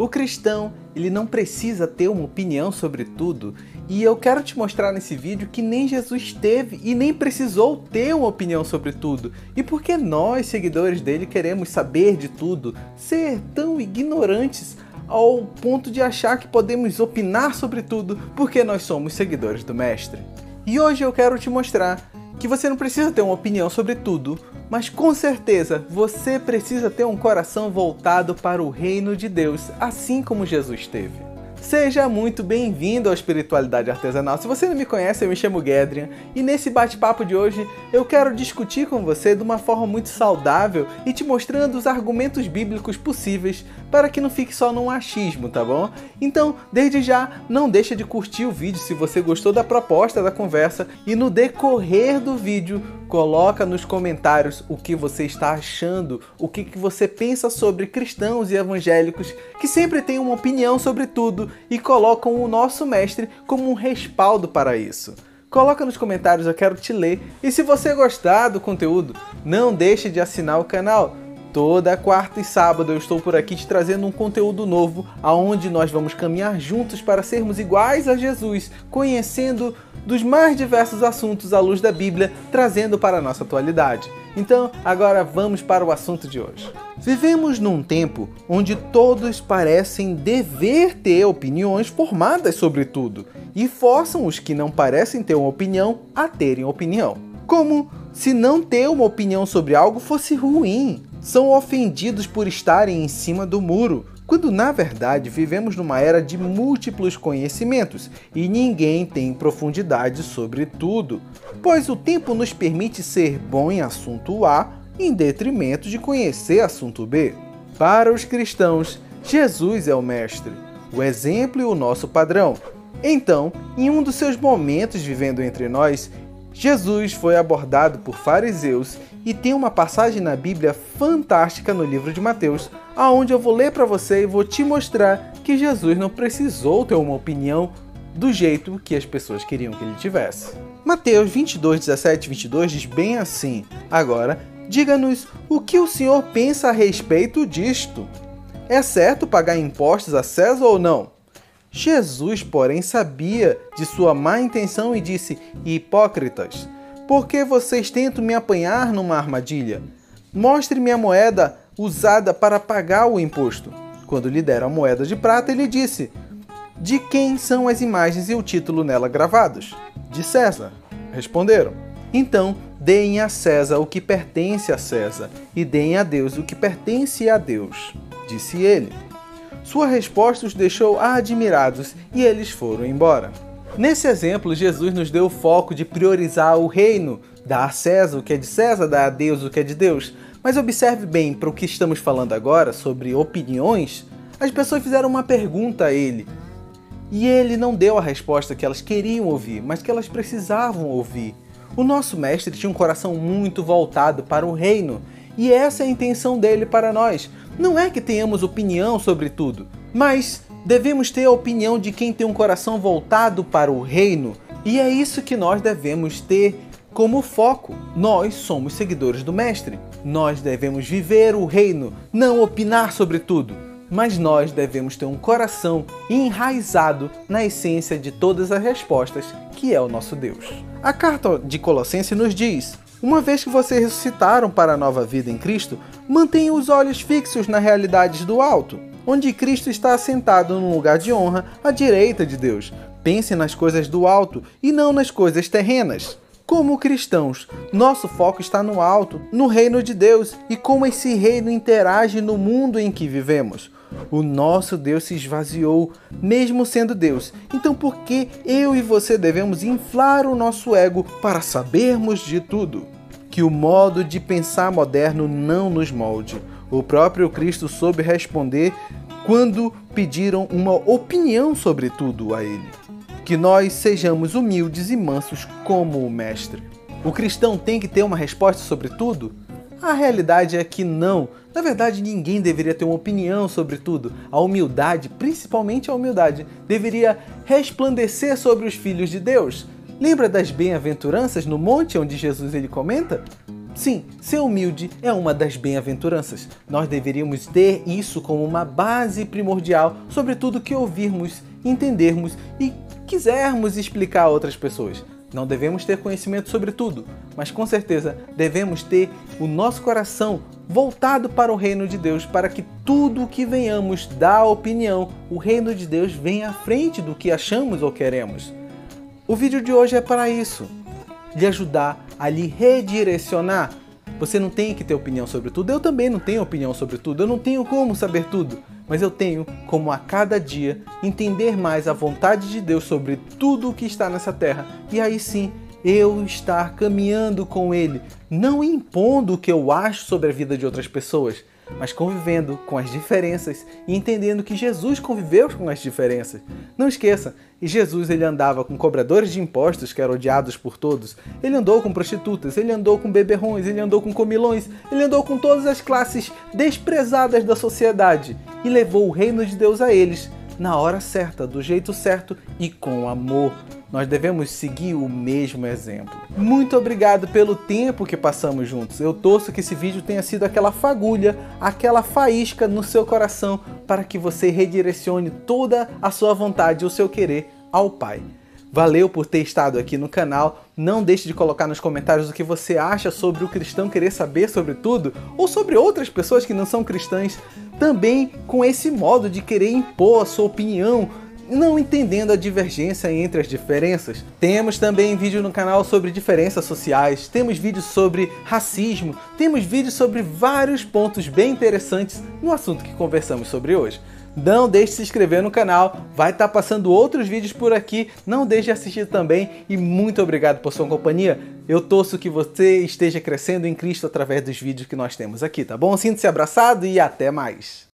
O cristão, ele não precisa ter uma opinião sobre tudo, e eu quero te mostrar nesse vídeo que nem Jesus teve e nem precisou ter uma opinião sobre tudo. E por que nós, seguidores dele, queremos saber de tudo, ser tão ignorantes ao ponto de achar que podemos opinar sobre tudo porque nós somos seguidores do mestre? E hoje eu quero te mostrar que você não precisa ter uma opinião sobre tudo, mas com certeza você precisa ter um coração voltado para o reino de Deus, assim como Jesus teve. Seja muito bem-vindo ao Espiritualidade Artesanal. Se você não me conhece, eu me chamo Gedrian e nesse bate-papo de hoje eu quero discutir com você de uma forma muito saudável e te mostrando os argumentos bíblicos possíveis para que não fique só num achismo, tá bom? Então, desde já, não deixa de curtir o vídeo se você gostou da proposta da conversa e no decorrer do vídeo coloca nos comentários o que você está achando, o que, que você pensa sobre cristãos e evangélicos que sempre têm uma opinião sobre tudo e colocam o nosso mestre como um respaldo para isso. Coloca nos comentários, eu quero te ler. E se você gostar do conteúdo, não deixe de assinar o canal. Toda quarta e sábado eu estou por aqui te trazendo um conteúdo novo, aonde nós vamos caminhar juntos para sermos iguais a Jesus, conhecendo dos mais diversos assuntos à luz da Bíblia, trazendo para a nossa atualidade. Então, agora vamos para o assunto de hoje. Vivemos num tempo onde todos parecem dever ter opiniões formadas sobre tudo e forçam os que não parecem ter uma opinião a terem opinião. Como se não ter uma opinião sobre algo fosse ruim. São ofendidos por estarem em cima do muro, quando na verdade vivemos numa era de múltiplos conhecimentos e ninguém tem profundidade sobre tudo, pois o tempo nos permite ser bom em assunto A em detrimento de conhecer assunto B. Para os cristãos, Jesus é o Mestre, o exemplo e o nosso padrão. Então, em um dos seus momentos vivendo entre nós, Jesus foi abordado por fariseus e tem uma passagem na Bíblia fantástica no livro de Mateus, aonde eu vou ler para você e vou te mostrar que Jesus não precisou ter uma opinião do jeito que as pessoas queriam que ele tivesse. Mateus 22, 17 e 22 diz bem assim: Agora, diga-nos o que o Senhor pensa a respeito disto. É certo pagar impostos a César ou não? Jesus, porém, sabia de sua má intenção e disse: Hipócritas, por que vocês tentam me apanhar numa armadilha? Mostre-me a moeda usada para pagar o imposto. Quando lhe deram a moeda de prata, ele disse: De quem são as imagens e o título nela gravados? De César. Responderam. Então, deem a César o que pertence a César, e deem a Deus o que pertence a Deus, disse ele. Sua resposta os deixou admirados e eles foram embora. Nesse exemplo, Jesus nos deu o foco de priorizar o reino, dar a César o que é de César, dar a Deus o que é de Deus. Mas observe bem para o que estamos falando agora sobre opiniões. As pessoas fizeram uma pergunta a ele e ele não deu a resposta que elas queriam ouvir, mas que elas precisavam ouvir. O nosso mestre tinha um coração muito voltado para o reino e essa é a intenção dele para nós. Não é que tenhamos opinião sobre tudo, mas devemos ter a opinião de quem tem um coração voltado para o reino, e é isso que nós devemos ter como foco. Nós somos seguidores do Mestre. Nós devemos viver o reino, não opinar sobre tudo. Mas nós devemos ter um coração enraizado na essência de todas as respostas, que é o nosso Deus. A carta de Colossenses nos diz: uma vez que vocês ressuscitaram para a nova vida em Cristo, mantenham os olhos fixos nas realidades do alto, onde Cristo está assentado num lugar de honra à direita de Deus. Pense nas coisas do alto e não nas coisas terrenas. Como cristãos, nosso foco está no alto, no reino de Deus e como esse reino interage no mundo em que vivemos. O nosso Deus se esvaziou, mesmo sendo Deus. Então, por que eu e você devemos inflar o nosso ego para sabermos de tudo? Que o modo de pensar moderno não nos molde. O próprio Cristo soube responder quando pediram uma opinião sobre tudo a ele. Que nós sejamos humildes e mansos como o Mestre. O cristão tem que ter uma resposta sobre tudo? A realidade é que não. Na verdade, ninguém deveria ter uma opinião sobre tudo. A humildade, principalmente a humildade, deveria resplandecer sobre os filhos de Deus. Lembra das bem-aventuranças no monte onde Jesus ele comenta? Sim, ser humilde é uma das bem-aventuranças. Nós deveríamos ter isso como uma base primordial sobre tudo que ouvirmos, entendermos e quisermos explicar a outras pessoas. Não devemos ter conhecimento sobre tudo, mas com certeza devemos ter o nosso coração voltado para o reino de Deus, para que tudo o que venhamos dar opinião, o reino de Deus venha à frente do que achamos ou queremos. O vídeo de hoje é para isso, lhe ajudar a lhe redirecionar. Você não tem que ter opinião sobre tudo, eu também não tenho opinião sobre tudo, eu não tenho como saber tudo mas eu tenho como a cada dia entender mais a vontade de Deus sobre tudo o que está nessa terra. E aí sim eu estar caminhando com Ele, não impondo o que eu acho sobre a vida de outras pessoas, mas convivendo com as diferenças e entendendo que Jesus conviveu com as diferenças. Não esqueça, e Jesus ele andava com cobradores de impostos que eram odiados por todos. Ele andou com prostitutas, ele andou com beberrões, ele andou com comilões, ele andou com todas as classes desprezadas da sociedade e levou o reino de Deus a eles na hora certa, do jeito certo e com amor. Nós devemos seguir o mesmo exemplo. Muito obrigado pelo tempo que passamos juntos. Eu torço que esse vídeo tenha sido aquela fagulha, aquela faísca no seu coração para que você redirecione toda a sua vontade o seu querer ao Pai. Valeu por ter estado aqui no canal. Não deixe de colocar nos comentários o que você acha sobre o cristão querer saber sobre tudo ou sobre outras pessoas que não são cristãs, também com esse modo de querer impor a sua opinião não entendendo a divergência entre as diferenças. Temos também vídeo no canal sobre diferenças sociais, temos vídeos sobre racismo, temos vídeos sobre vários pontos bem interessantes no assunto que conversamos sobre hoje. Não deixe de se inscrever no canal, vai estar tá passando outros vídeos por aqui, não deixe de assistir também e muito obrigado por sua companhia. Eu torço que você esteja crescendo em Cristo através dos vídeos que nós temos aqui, tá bom? Sinta-se abraçado e até mais!